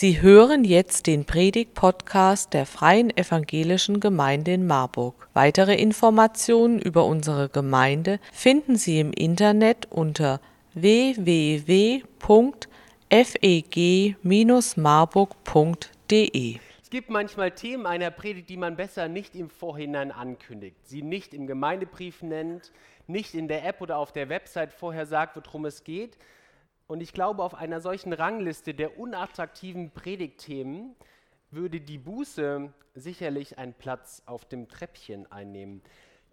Sie hören jetzt den Predig-Podcast der Freien Evangelischen Gemeinde in Marburg. Weitere Informationen über unsere Gemeinde finden Sie im Internet unter www.feg-marburg.de. Es gibt manchmal Themen einer Predigt, die man besser nicht im Vorhinein ankündigt, sie nicht im Gemeindebrief nennt, nicht in der App oder auf der Website vorher sagt, worum es geht. Und ich glaube, auf einer solchen Rangliste der unattraktiven Predigtthemen würde die Buße sicherlich einen Platz auf dem Treppchen einnehmen.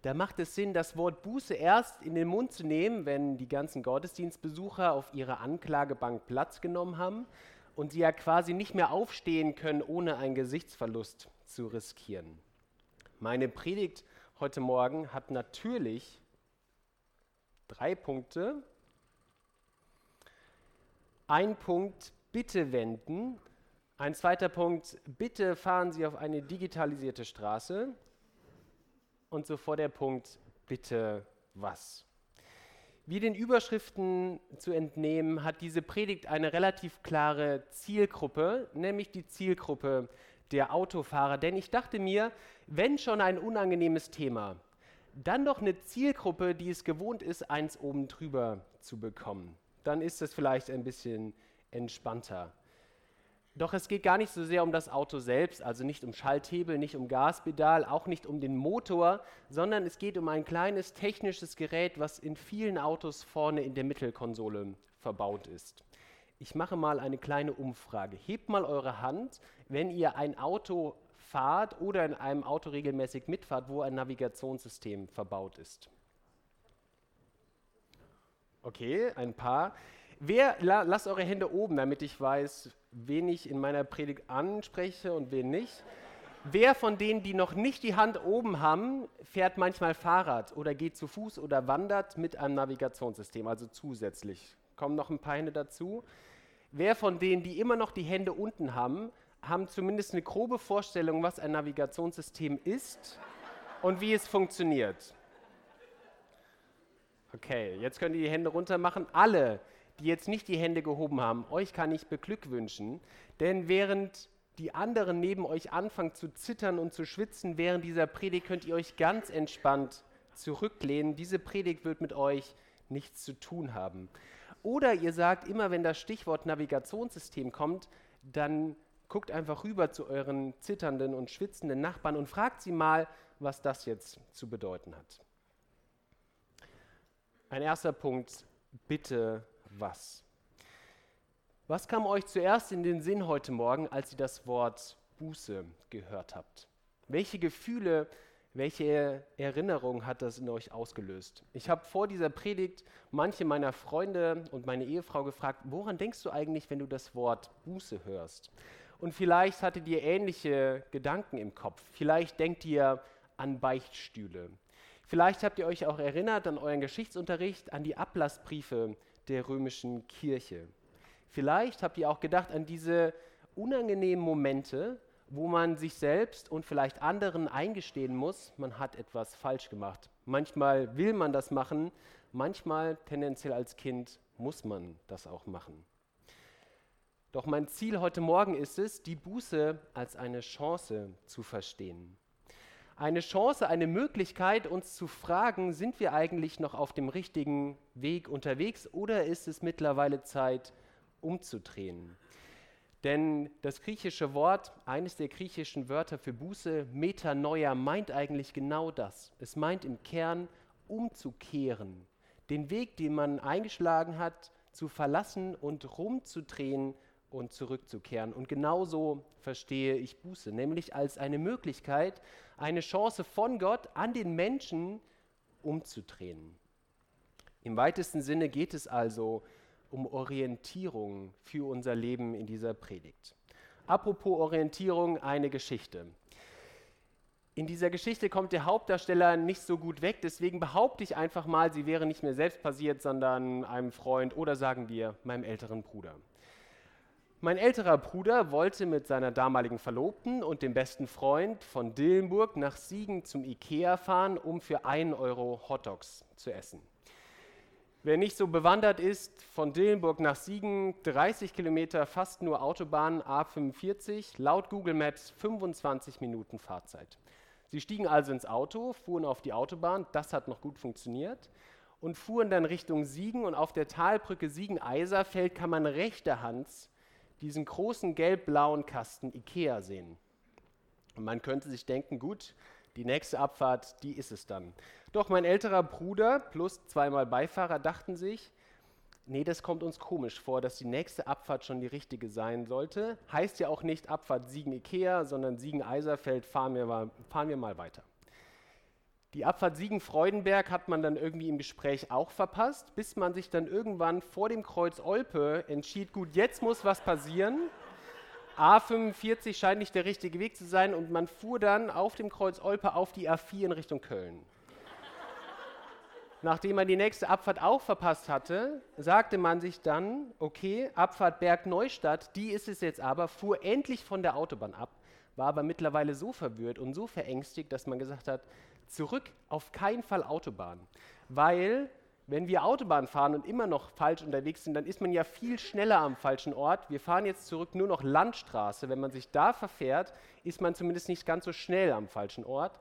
Da macht es Sinn, das Wort Buße erst in den Mund zu nehmen, wenn die ganzen Gottesdienstbesucher auf ihrer Anklagebank Platz genommen haben und sie ja quasi nicht mehr aufstehen können, ohne einen Gesichtsverlust zu riskieren. Meine Predigt heute Morgen hat natürlich drei Punkte. Ein Punkt, bitte wenden. Ein zweiter Punkt, bitte fahren Sie auf eine digitalisierte Straße. Und zuvor der Punkt, bitte was. Wie den Überschriften zu entnehmen, hat diese Predigt eine relativ klare Zielgruppe, nämlich die Zielgruppe der Autofahrer. Denn ich dachte mir, wenn schon ein unangenehmes Thema, dann doch eine Zielgruppe, die es gewohnt ist, eins oben drüber zu bekommen. Dann ist es vielleicht ein bisschen entspannter. Doch es geht gar nicht so sehr um das Auto selbst, also nicht um Schalthebel, nicht um Gaspedal, auch nicht um den Motor, sondern es geht um ein kleines technisches Gerät, was in vielen Autos vorne in der Mittelkonsole verbaut ist. Ich mache mal eine kleine Umfrage. Hebt mal eure Hand, wenn ihr ein Auto fahrt oder in einem Auto regelmäßig mitfahrt, wo ein Navigationssystem verbaut ist. Okay, ein paar. Wer, la, lasst eure Hände oben, damit ich weiß, wen ich in meiner Predigt anspreche und wen nicht. Wer von denen, die noch nicht die Hand oben haben, fährt manchmal Fahrrad oder geht zu Fuß oder wandert mit einem Navigationssystem, also zusätzlich? Kommen noch ein paar Hände dazu. Wer von denen, die immer noch die Hände unten haben, haben zumindest eine grobe Vorstellung, was ein Navigationssystem ist und wie es funktioniert? Okay, jetzt könnt ihr die Hände runter machen. Alle, die jetzt nicht die Hände gehoben haben, euch kann ich beglückwünschen, denn während die anderen neben euch anfangen zu zittern und zu schwitzen, während dieser Predigt könnt ihr euch ganz entspannt zurücklehnen. Diese Predigt wird mit euch nichts zu tun haben. Oder ihr sagt immer, wenn das Stichwort Navigationssystem kommt, dann guckt einfach rüber zu euren zitternden und schwitzenden Nachbarn und fragt sie mal, was das jetzt zu bedeuten hat. Ein erster Punkt, bitte was. Was kam euch zuerst in den Sinn heute Morgen, als ihr das Wort Buße gehört habt? Welche Gefühle, welche Erinnerungen hat das in euch ausgelöst? Ich habe vor dieser Predigt manche meiner Freunde und meine Ehefrau gefragt, woran denkst du eigentlich, wenn du das Wort Buße hörst? Und vielleicht hattet ihr ähnliche Gedanken im Kopf. Vielleicht denkt ihr an Beichtstühle. Vielleicht habt ihr euch auch erinnert an euren Geschichtsunterricht, an die Ablassbriefe der römischen Kirche. Vielleicht habt ihr auch gedacht an diese unangenehmen Momente, wo man sich selbst und vielleicht anderen eingestehen muss, man hat etwas falsch gemacht. Manchmal will man das machen, manchmal tendenziell als Kind muss man das auch machen. Doch mein Ziel heute Morgen ist es, die Buße als eine Chance zu verstehen eine Chance, eine Möglichkeit, uns zu fragen, sind wir eigentlich noch auf dem richtigen Weg unterwegs oder ist es mittlerweile Zeit, umzudrehen? Denn das griechische Wort, eines der griechischen Wörter für Buße, Metanoia, meint eigentlich genau das. Es meint im Kern umzukehren, den Weg, den man eingeschlagen hat, zu verlassen und rumzudrehen und zurückzukehren. Und genauso verstehe ich Buße, nämlich als eine Möglichkeit, eine Chance von Gott an den Menschen umzudrehen. Im weitesten Sinne geht es also um Orientierung für unser Leben in dieser Predigt. Apropos Orientierung, eine Geschichte. In dieser Geschichte kommt der Hauptdarsteller nicht so gut weg, deswegen behaupte ich einfach mal, sie wäre nicht mir selbst passiert, sondern einem Freund oder sagen wir meinem älteren Bruder. Mein älterer Bruder wollte mit seiner damaligen Verlobten und dem besten Freund von Dillenburg nach Siegen zum Ikea fahren, um für einen Euro Hotdogs zu essen. Wer nicht so bewandert ist, von Dillenburg nach Siegen 30 Kilometer, fast nur Autobahn A45, laut Google Maps 25 Minuten Fahrzeit. Sie stiegen also ins Auto, fuhren auf die Autobahn, das hat noch gut funktioniert, und fuhren dann Richtung Siegen und auf der Talbrücke Siegen-Eiserfeld kann man rechter Hand diesen großen gelb-blauen Kasten Ikea sehen. Und man könnte sich denken, gut, die nächste Abfahrt, die ist es dann. Doch mein älterer Bruder plus zweimal Beifahrer dachten sich, nee, das kommt uns komisch vor, dass die nächste Abfahrt schon die richtige sein sollte. Heißt ja auch nicht Abfahrt Siegen-Ikea, sondern Siegen-Eiserfeld, fahren wir, mal, fahren wir mal weiter. Die Abfahrt Siegen-Freudenberg hat man dann irgendwie im Gespräch auch verpasst, bis man sich dann irgendwann vor dem Kreuz Olpe entschied, gut, jetzt muss was passieren. A45 scheint nicht der richtige Weg zu sein und man fuhr dann auf dem Kreuz Olpe auf die A4 in Richtung Köln. Nachdem man die nächste Abfahrt auch verpasst hatte, sagte man sich dann, okay, Abfahrt Berg Neustadt, die ist es jetzt aber, fuhr endlich von der Autobahn ab, war aber mittlerweile so verwirrt und so verängstigt, dass man gesagt hat, zurück auf keinen Fall Autobahn, weil wenn wir Autobahn fahren und immer noch falsch unterwegs sind, dann ist man ja viel schneller am falschen Ort. Wir fahren jetzt zurück nur noch Landstraße. Wenn man sich da verfährt, ist man zumindest nicht ganz so schnell am falschen Ort,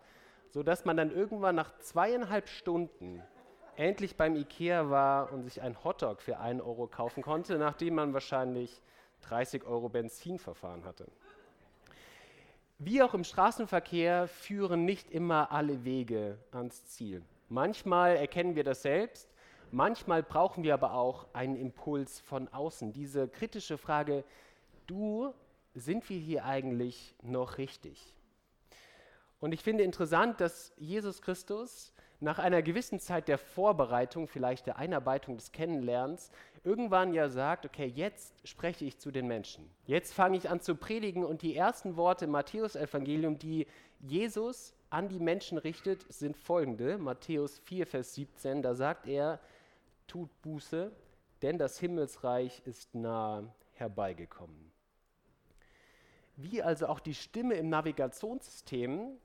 sodass man dann irgendwann nach zweieinhalb Stunden endlich beim Ikea war und sich ein Hotdog für einen Euro kaufen konnte, nachdem man wahrscheinlich 30 Euro Benzin verfahren hatte. Wie auch im Straßenverkehr führen nicht immer alle Wege ans Ziel. Manchmal erkennen wir das selbst, Manchmal brauchen wir aber auch einen Impuls von außen. Diese kritische Frage, du, sind wir hier eigentlich noch richtig? Und ich finde interessant, dass Jesus Christus nach einer gewissen Zeit der Vorbereitung, vielleicht der Einarbeitung des Kennenlernens, irgendwann ja sagt, okay, jetzt spreche ich zu den Menschen. Jetzt fange ich an zu predigen und die ersten Worte im Matthäus-Evangelium, die Jesus an die Menschen richtet, sind folgende. Matthäus 4, Vers 17, da sagt er, tut Buße, denn das Himmelsreich ist nahe herbeigekommen. Wie also auch die Stimme im Navigationssystem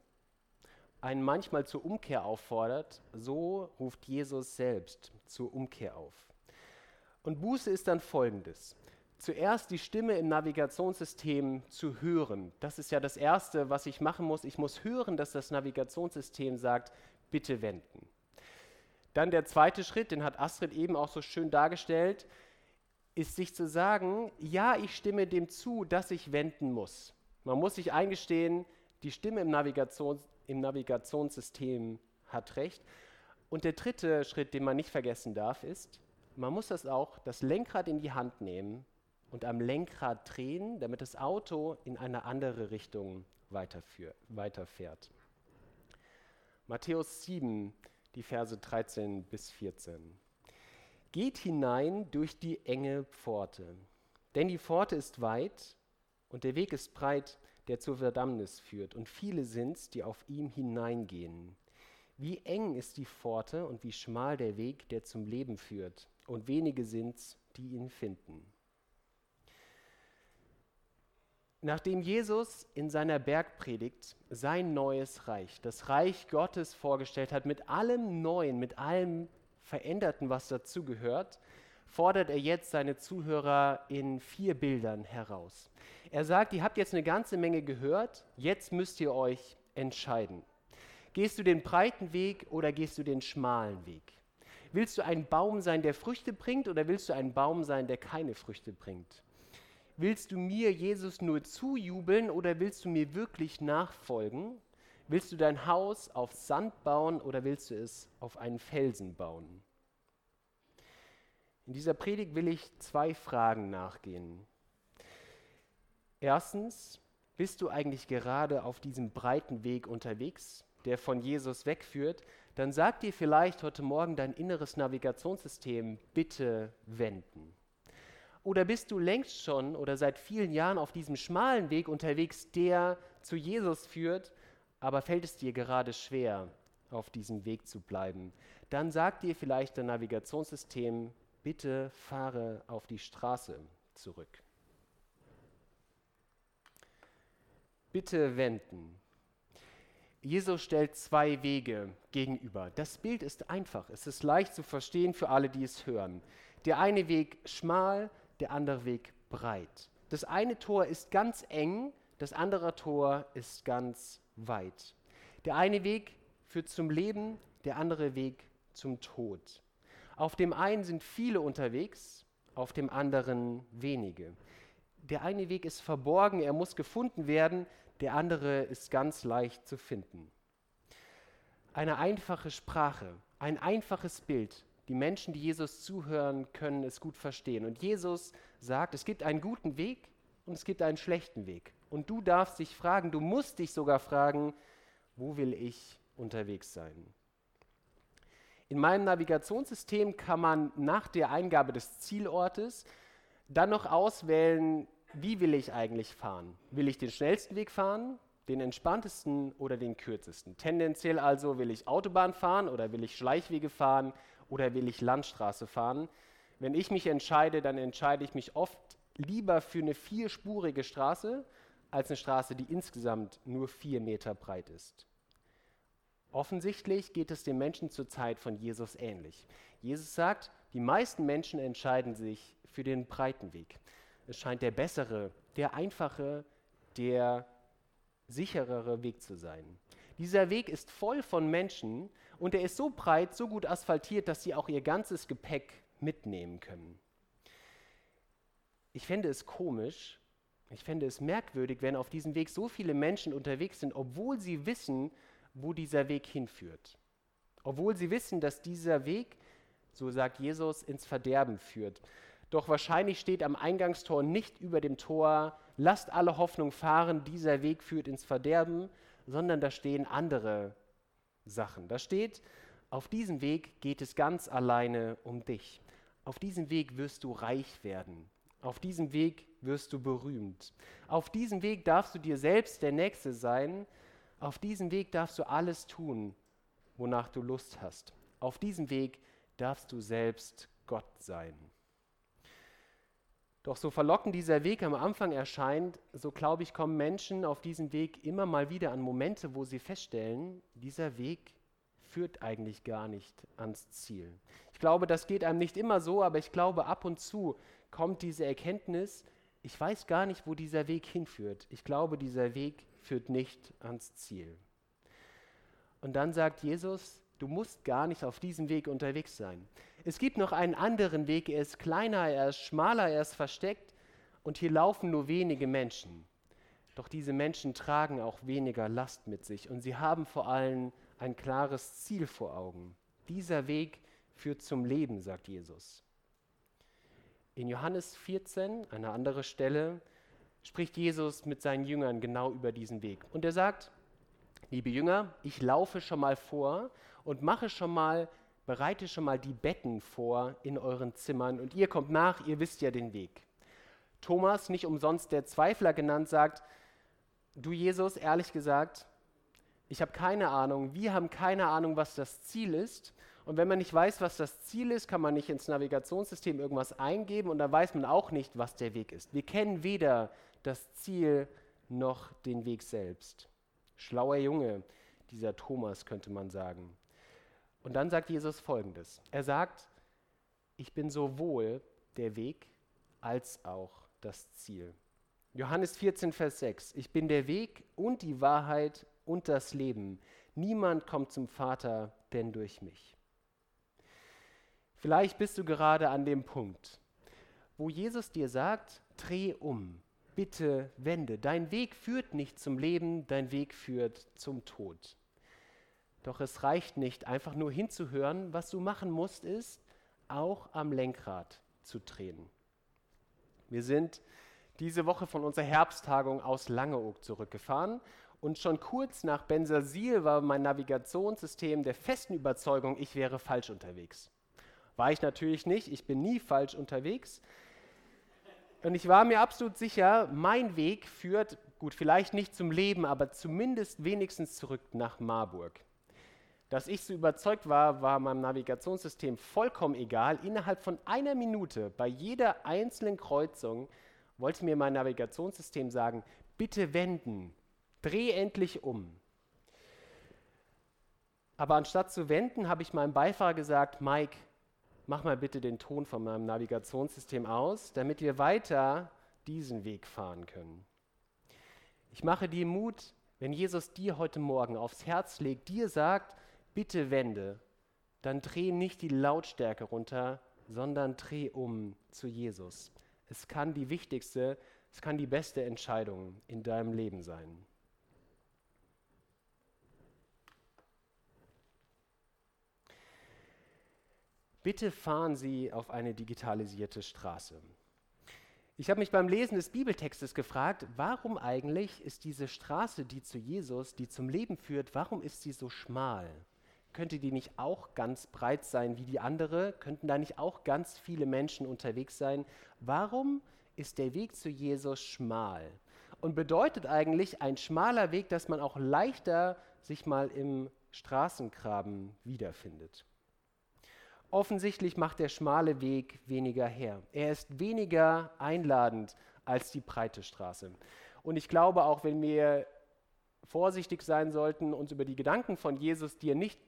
einen manchmal zur Umkehr auffordert, so ruft Jesus selbst zur Umkehr auf. Und Buße ist dann folgendes. Zuerst die Stimme im Navigationssystem zu hören. Das ist ja das Erste, was ich machen muss. Ich muss hören, dass das Navigationssystem sagt, bitte wenden. Dann der zweite Schritt, den hat Astrid eben auch so schön dargestellt, ist sich zu sagen, ja, ich stimme dem zu, dass ich wenden muss. Man muss sich eingestehen, die Stimme im, Navigations, im Navigationssystem hat recht. Und der dritte Schritt, den man nicht vergessen darf, ist, man muss das auch, das Lenkrad in die Hand nehmen und am Lenkrad drehen, damit das Auto in eine andere Richtung weiterfährt. Matthäus 7, die Verse 13 bis 14. Geht hinein durch die enge Pforte, denn die Pforte ist weit und der Weg ist breit, der zur Verdammnis führt, und viele sind's, die auf ihm hineingehen. Wie eng ist die Pforte und wie schmal der Weg, der zum Leben führt, und wenige sind's, die ihn finden. Nachdem Jesus in seiner Bergpredigt sein neues Reich, das Reich Gottes vorgestellt hat, mit allem Neuen, mit allem Veränderten, was dazugehört, fordert er jetzt seine Zuhörer in vier Bildern heraus. Er sagt, ihr habt jetzt eine ganze Menge gehört, jetzt müsst ihr euch entscheiden. Gehst du den breiten Weg oder gehst du den schmalen Weg? Willst du ein Baum sein, der Früchte bringt oder willst du ein Baum sein, der keine Früchte bringt? Willst du mir, Jesus, nur zujubeln oder willst du mir wirklich nachfolgen? Willst du dein Haus auf Sand bauen oder willst du es auf einen Felsen bauen? In dieser Predigt will ich zwei Fragen nachgehen. Erstens, bist du eigentlich gerade auf diesem breiten Weg unterwegs, der von Jesus wegführt? Dann sag dir vielleicht heute Morgen dein inneres Navigationssystem, bitte wenden. Oder bist du längst schon oder seit vielen Jahren auf diesem schmalen Weg unterwegs, der zu Jesus führt, aber fällt es dir gerade schwer, auf diesem Weg zu bleiben? Dann sagt dir vielleicht dein Navigationssystem, bitte fahre auf die Straße zurück. Bitte wenden. Jesus stellt zwei Wege gegenüber. Das Bild ist einfach, es ist leicht zu verstehen für alle, die es hören. Der eine Weg schmal, der andere Weg breit. Das eine Tor ist ganz eng, das andere Tor ist ganz weit. Der eine Weg führt zum Leben, der andere Weg zum Tod. Auf dem einen sind viele unterwegs, auf dem anderen wenige. Der eine Weg ist verborgen, er muss gefunden werden, der andere ist ganz leicht zu finden. Eine einfache Sprache, ein einfaches Bild. Die Menschen, die Jesus zuhören, können es gut verstehen. Und Jesus sagt, es gibt einen guten Weg und es gibt einen schlechten Weg. Und du darfst dich fragen, du musst dich sogar fragen, wo will ich unterwegs sein? In meinem Navigationssystem kann man nach der Eingabe des Zielortes dann noch auswählen, wie will ich eigentlich fahren? Will ich den schnellsten Weg fahren, den entspanntesten oder den kürzesten? Tendenziell also will ich Autobahn fahren oder will ich Schleichwege fahren oder will ich Landstraße fahren? Wenn ich mich entscheide, dann entscheide ich mich oft lieber für eine vierspurige Straße als eine Straße, die insgesamt nur vier Meter breit ist. Offensichtlich geht es den Menschen zur Zeit von Jesus ähnlich. Jesus sagt, die meisten Menschen entscheiden sich für den breiten Weg. Es scheint der bessere, der einfache, der sicherere Weg zu sein. Dieser Weg ist voll von Menschen und er ist so breit, so gut asphaltiert, dass sie auch ihr ganzes Gepäck mitnehmen können. Ich fände es komisch, ich fände es merkwürdig, wenn auf diesem Weg so viele Menschen unterwegs sind, obwohl sie wissen, wo dieser Weg hinführt. Obwohl sie wissen, dass dieser Weg, so sagt Jesus, ins Verderben führt. Doch wahrscheinlich steht am Eingangstor nicht über dem Tor, lasst alle Hoffnung fahren, dieser Weg führt ins Verderben, sondern da stehen andere Sachen. Da steht, auf diesem Weg geht es ganz alleine um dich. Auf diesem Weg wirst du reich werden. Auf diesem Weg wirst du berühmt. Auf diesem Weg darfst du dir selbst der Nächste sein. Auf diesem Weg darfst du alles tun, wonach du Lust hast. Auf diesem Weg darfst du selbst Gott sein. Doch so verlockend dieser Weg am Anfang erscheint, so glaube ich, kommen Menschen auf diesem Weg immer mal wieder an Momente, wo sie feststellen, dieser Weg führt eigentlich gar nicht ans Ziel. Ich glaube, das geht einem nicht immer so, aber ich glaube, ab und zu kommt diese Erkenntnis, ich weiß gar nicht, wo dieser Weg hinführt. Ich glaube, dieser Weg führt nicht ans Ziel. Und dann sagt Jesus, du musst gar nicht auf diesem Weg unterwegs sein. Es gibt noch einen anderen Weg, er ist kleiner, er ist schmaler, er ist versteckt und hier laufen nur wenige Menschen. Doch diese Menschen tragen auch weniger Last mit sich und sie haben vor allem ein klares Ziel vor Augen. Dieser Weg führt zum Leben, sagt Jesus. In Johannes 14, eine andere Stelle, spricht Jesus mit seinen Jüngern genau über diesen Weg. Und er sagt, liebe Jünger, ich laufe schon mal vor und mache schon mal bereite schon mal die Betten vor in euren Zimmern und ihr kommt nach, ihr wisst ja den Weg. Thomas, nicht umsonst der Zweifler genannt, sagt, du Jesus, ehrlich gesagt, ich habe keine Ahnung, wir haben keine Ahnung, was das Ziel ist. Und wenn man nicht weiß, was das Ziel ist, kann man nicht ins Navigationssystem irgendwas eingeben und dann weiß man auch nicht, was der Weg ist. Wir kennen weder das Ziel noch den Weg selbst. Schlauer Junge, dieser Thomas könnte man sagen. Und dann sagt Jesus Folgendes. Er sagt, ich bin sowohl der Weg als auch das Ziel. Johannes 14, Vers 6. Ich bin der Weg und die Wahrheit und das Leben. Niemand kommt zum Vater, denn durch mich. Vielleicht bist du gerade an dem Punkt, wo Jesus dir sagt, dreh um, bitte wende. Dein Weg führt nicht zum Leben, dein Weg führt zum Tod. Doch es reicht nicht, einfach nur hinzuhören. Was du machen musst, ist, auch am Lenkrad zu drehen. Wir sind diese Woche von unserer Herbsttagung aus Langeoog zurückgefahren und schon kurz nach Bensersiel war mein Navigationssystem der festen Überzeugung, ich wäre falsch unterwegs. War ich natürlich nicht, ich bin nie falsch unterwegs. Und ich war mir absolut sicher, mein Weg führt, gut, vielleicht nicht zum Leben, aber zumindest wenigstens zurück nach Marburg. Dass ich so überzeugt war, war meinem Navigationssystem vollkommen egal. Innerhalb von einer Minute bei jeder einzelnen Kreuzung wollte mir mein Navigationssystem sagen, bitte wenden, dreh endlich um. Aber anstatt zu wenden, habe ich meinem Beifahrer gesagt, Mike, mach mal bitte den Ton von meinem Navigationssystem aus, damit wir weiter diesen Weg fahren können. Ich mache dir Mut, wenn Jesus dir heute Morgen aufs Herz legt, dir sagt, bitte wende, dann dreh nicht die Lautstärke runter, sondern dreh um zu Jesus. Es kann die wichtigste, es kann die beste Entscheidung in deinem Leben sein. Bitte fahren Sie auf eine digitalisierte Straße. Ich habe mich beim Lesen des Bibeltextes gefragt, warum eigentlich ist diese Straße, die zu Jesus, die zum Leben führt, warum ist sie so schmal? Könnte die nicht auch ganz breit sein wie die andere? Könnten da nicht auch ganz viele Menschen unterwegs sein? Warum ist der Weg zu Jesus schmal? Und bedeutet eigentlich ein schmaler Weg, dass man auch leichter sich mal im Straßengraben wiederfindet? Offensichtlich macht der schmale Weg weniger her. Er ist weniger einladend als die breite Straße. Und ich glaube auch, wenn wir vorsichtig sein sollten, uns über die Gedanken von Jesus, die er nicht,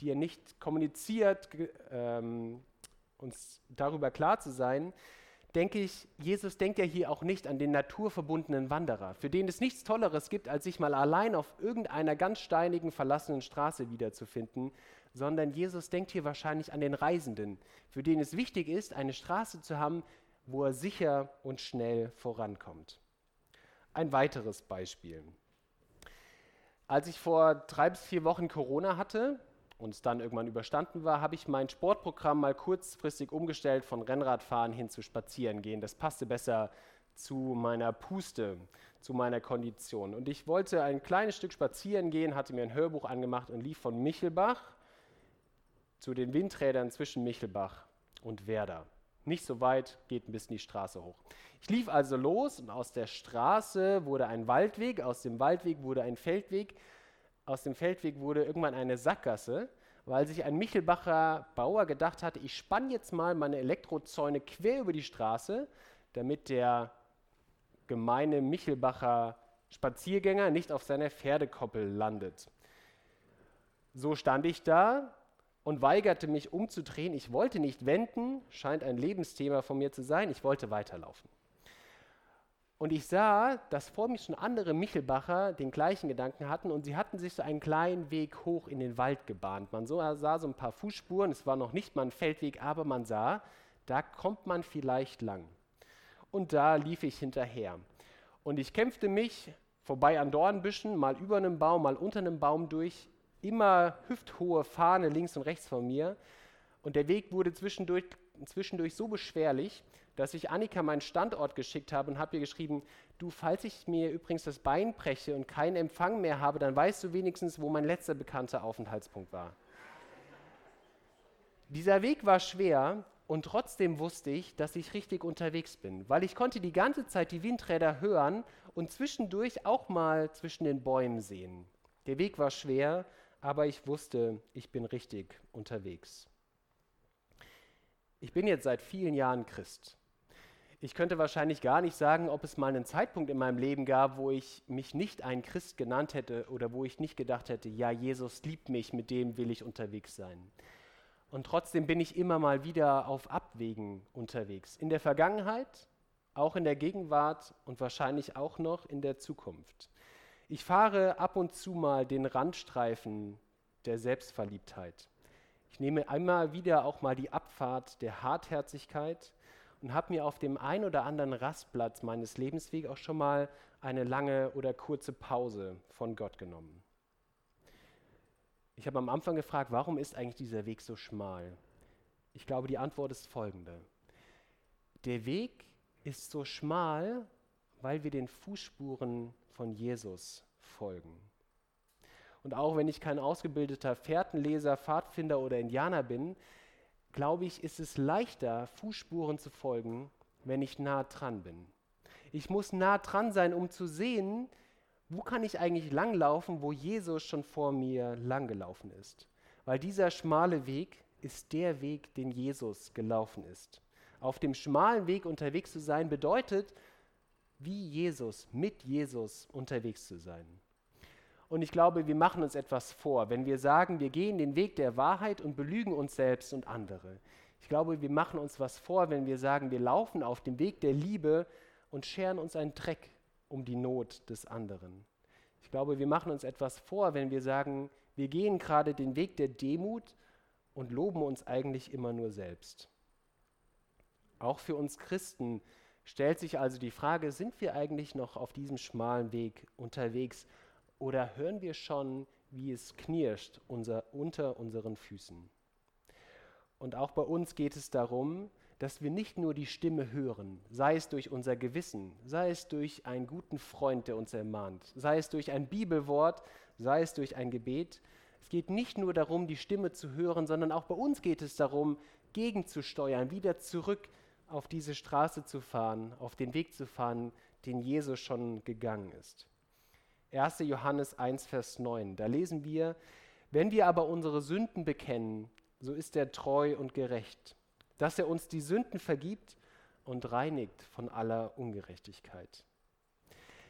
die er nicht kommuniziert, ähm, uns darüber klar zu sein, denke ich, Jesus denkt ja hier auch nicht an den naturverbundenen Wanderer, für den es nichts Tolleres gibt, als sich mal allein auf irgendeiner ganz steinigen, verlassenen Straße wiederzufinden, sondern Jesus denkt hier wahrscheinlich an den Reisenden, für den es wichtig ist, eine Straße zu haben, wo er sicher und schnell vorankommt. Ein weiteres Beispiel. Als ich vor drei bis vier Wochen Corona hatte und es dann irgendwann überstanden war, habe ich mein Sportprogramm mal kurzfristig umgestellt von Rennradfahren hin zu Spazierengehen. Das passte besser zu meiner Puste, zu meiner Kondition. Und ich wollte ein kleines Stück spazieren gehen, hatte mir ein Hörbuch angemacht und lief von Michelbach zu den Windrädern zwischen Michelbach und Werder. Nicht so weit, geht ein bisschen die Straße hoch. Ich lief also los und aus der Straße wurde ein Waldweg, aus dem Waldweg wurde ein Feldweg, aus dem Feldweg wurde irgendwann eine Sackgasse, weil sich ein Michelbacher Bauer gedacht hatte, ich spanne jetzt mal meine Elektrozäune quer über die Straße, damit der gemeine Michelbacher Spaziergänger nicht auf seiner Pferdekoppel landet. So stand ich da, und weigerte mich umzudrehen. Ich wollte nicht wenden, scheint ein Lebensthema von mir zu sein. Ich wollte weiterlaufen. Und ich sah, dass vor mir schon andere Michelbacher den gleichen Gedanken hatten und sie hatten sich so einen kleinen Weg hoch in den Wald gebahnt. Man sah so ein paar Fußspuren, es war noch nicht mal ein Feldweg, aber man sah, da kommt man vielleicht lang. Und da lief ich hinterher. Und ich kämpfte mich vorbei an Dornbüschen, mal über einem Baum, mal unter einem Baum durch, immer hüfthohe Fahne links und rechts von mir. Und der Weg wurde zwischendurch, zwischendurch so beschwerlich, dass ich Annika meinen Standort geschickt habe und habe ihr geschrieben, du, falls ich mir übrigens das Bein breche und keinen Empfang mehr habe, dann weißt du wenigstens, wo mein letzter bekannter Aufenthaltspunkt war. Dieser Weg war schwer und trotzdem wusste ich, dass ich richtig unterwegs bin, weil ich konnte die ganze Zeit die Windräder hören und zwischendurch auch mal zwischen den Bäumen sehen. Der Weg war schwer, aber ich wusste, ich bin richtig unterwegs. Ich bin jetzt seit vielen Jahren Christ. Ich könnte wahrscheinlich gar nicht sagen, ob es mal einen Zeitpunkt in meinem Leben gab, wo ich mich nicht ein Christ genannt hätte oder wo ich nicht gedacht hätte, ja, Jesus liebt mich, mit dem will ich unterwegs sein. Und trotzdem bin ich immer mal wieder auf Abwägen unterwegs. In der Vergangenheit, auch in der Gegenwart und wahrscheinlich auch noch in der Zukunft. Ich fahre ab und zu mal den Randstreifen der Selbstverliebtheit. Ich nehme einmal wieder auch mal die Abfahrt der Hartherzigkeit und habe mir auf dem ein oder anderen Rastplatz meines Lebenswegs auch schon mal eine lange oder kurze Pause von Gott genommen. Ich habe am Anfang gefragt, warum ist eigentlich dieser Weg so schmal? Ich glaube, die Antwort ist folgende. Der Weg ist so schmal, weil wir den Fußspuren von Jesus folgen. Und auch wenn ich kein ausgebildeter Fährtenleser, Pfadfinder oder Indianer bin, glaube ich, ist es leichter, Fußspuren zu folgen, wenn ich nah dran bin. Ich muss nah dran sein, um zu sehen, wo kann ich eigentlich langlaufen, wo Jesus schon vor mir langgelaufen ist. Weil dieser schmale Weg ist der Weg, den Jesus gelaufen ist. Auf dem schmalen Weg unterwegs zu sein bedeutet, wie Jesus, mit Jesus unterwegs zu sein. Und ich glaube, wir machen uns etwas vor, wenn wir sagen, wir gehen den Weg der Wahrheit und belügen uns selbst und andere. Ich glaube, wir machen uns was vor, wenn wir sagen, wir laufen auf dem Weg der Liebe und scheren uns einen Dreck um die Not des anderen. Ich glaube, wir machen uns etwas vor, wenn wir sagen, wir gehen gerade den Weg der Demut und loben uns eigentlich immer nur selbst. Auch für uns Christen stellt sich also die Frage, sind wir eigentlich noch auf diesem schmalen Weg unterwegs oder hören wir schon, wie es knirscht unser, unter unseren Füßen? Und auch bei uns geht es darum, dass wir nicht nur die Stimme hören, sei es durch unser Gewissen, sei es durch einen guten Freund, der uns ermahnt, sei es durch ein Bibelwort, sei es durch ein Gebet. Es geht nicht nur darum, die Stimme zu hören, sondern auch bei uns geht es darum, gegenzusteuern, wieder zurück auf diese Straße zu fahren, auf den Weg zu fahren, den Jesus schon gegangen ist. 1. Johannes 1, Vers 9. Da lesen wir, wenn wir aber unsere Sünden bekennen, so ist er treu und gerecht, dass er uns die Sünden vergibt und reinigt von aller Ungerechtigkeit.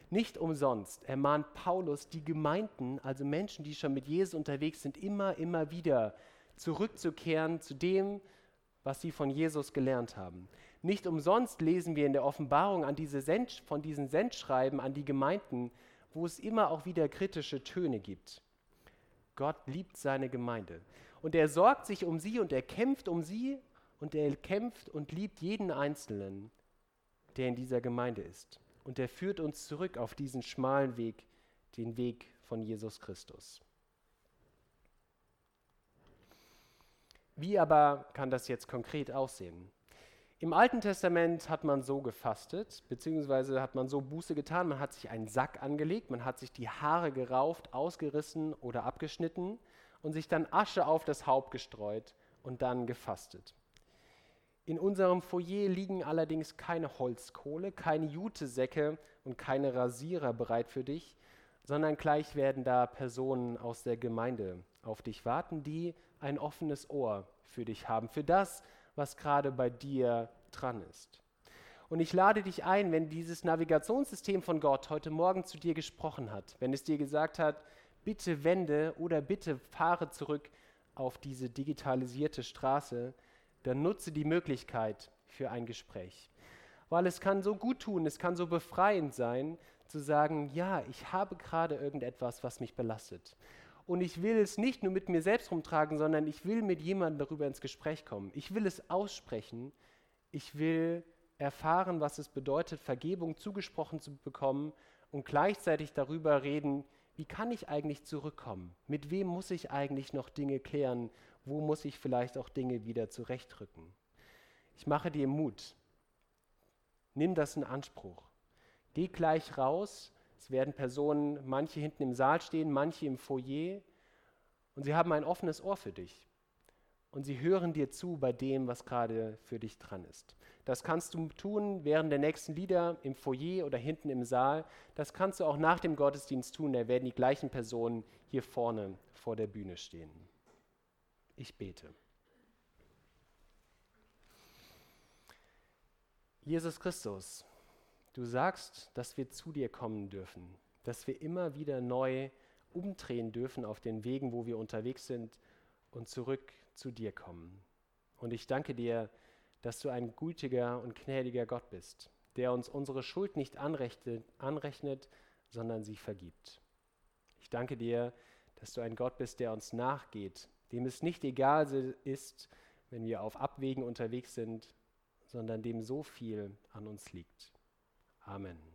Nicht umsonst ermahnt Paulus die Gemeinden, also Menschen, die schon mit Jesus unterwegs sind, immer, immer wieder zurückzukehren zu dem, was sie von Jesus gelernt haben. Nicht umsonst lesen wir in der Offenbarung an diese Send, von diesen Sendschreiben an die Gemeinden, wo es immer auch wieder kritische Töne gibt. Gott liebt seine Gemeinde und er sorgt sich um sie und er kämpft um sie und er kämpft und liebt jeden Einzelnen, der in dieser Gemeinde ist. Und er führt uns zurück auf diesen schmalen Weg, den Weg von Jesus Christus. Wie aber kann das jetzt konkret aussehen? Im Alten Testament hat man so gefastet, beziehungsweise hat man so Buße getan, man hat sich einen Sack angelegt, man hat sich die Haare gerauft, ausgerissen oder abgeschnitten und sich dann Asche auf das Haupt gestreut und dann gefastet. In unserem Foyer liegen allerdings keine Holzkohle, keine Jutesäcke und keine Rasierer bereit für dich, sondern gleich werden da Personen aus der Gemeinde auf dich warten, die ein offenes Ohr für dich haben, für das, was gerade bei dir dran ist. Und ich lade dich ein, wenn dieses Navigationssystem von Gott heute Morgen zu dir gesprochen hat, wenn es dir gesagt hat, bitte wende oder bitte fahre zurück auf diese digitalisierte Straße, dann nutze die Möglichkeit für ein Gespräch. Weil es kann so gut tun, es kann so befreiend sein, zu sagen, ja, ich habe gerade irgendetwas, was mich belastet. Und ich will es nicht nur mit mir selbst rumtragen, sondern ich will mit jemandem darüber ins Gespräch kommen. Ich will es aussprechen. Ich will erfahren, was es bedeutet, Vergebung zugesprochen zu bekommen und gleichzeitig darüber reden, wie kann ich eigentlich zurückkommen? Mit wem muss ich eigentlich noch Dinge klären? Wo muss ich vielleicht auch Dinge wieder zurechtrücken? Ich mache dir Mut. Nimm das in Anspruch. Geh gleich raus es werden Personen, manche hinten im Saal stehen, manche im Foyer, und sie haben ein offenes Ohr für dich. Und sie hören dir zu bei dem, was gerade für dich dran ist. Das kannst du tun während der nächsten Lieder im Foyer oder hinten im Saal. Das kannst du auch nach dem Gottesdienst tun. Da werden die gleichen Personen hier vorne vor der Bühne stehen. Ich bete. Jesus Christus, Du sagst, dass wir zu dir kommen dürfen, dass wir immer wieder neu umdrehen dürfen auf den Wegen, wo wir unterwegs sind und zurück zu dir kommen. Und ich danke dir, dass du ein gütiger und gnädiger Gott bist, der uns unsere Schuld nicht anrechnet, anrechnet, sondern sie vergibt. Ich danke dir, dass du ein Gott bist, der uns nachgeht, dem es nicht egal ist, wenn wir auf Abwägen unterwegs sind, sondern dem so viel an uns liegt. Amen.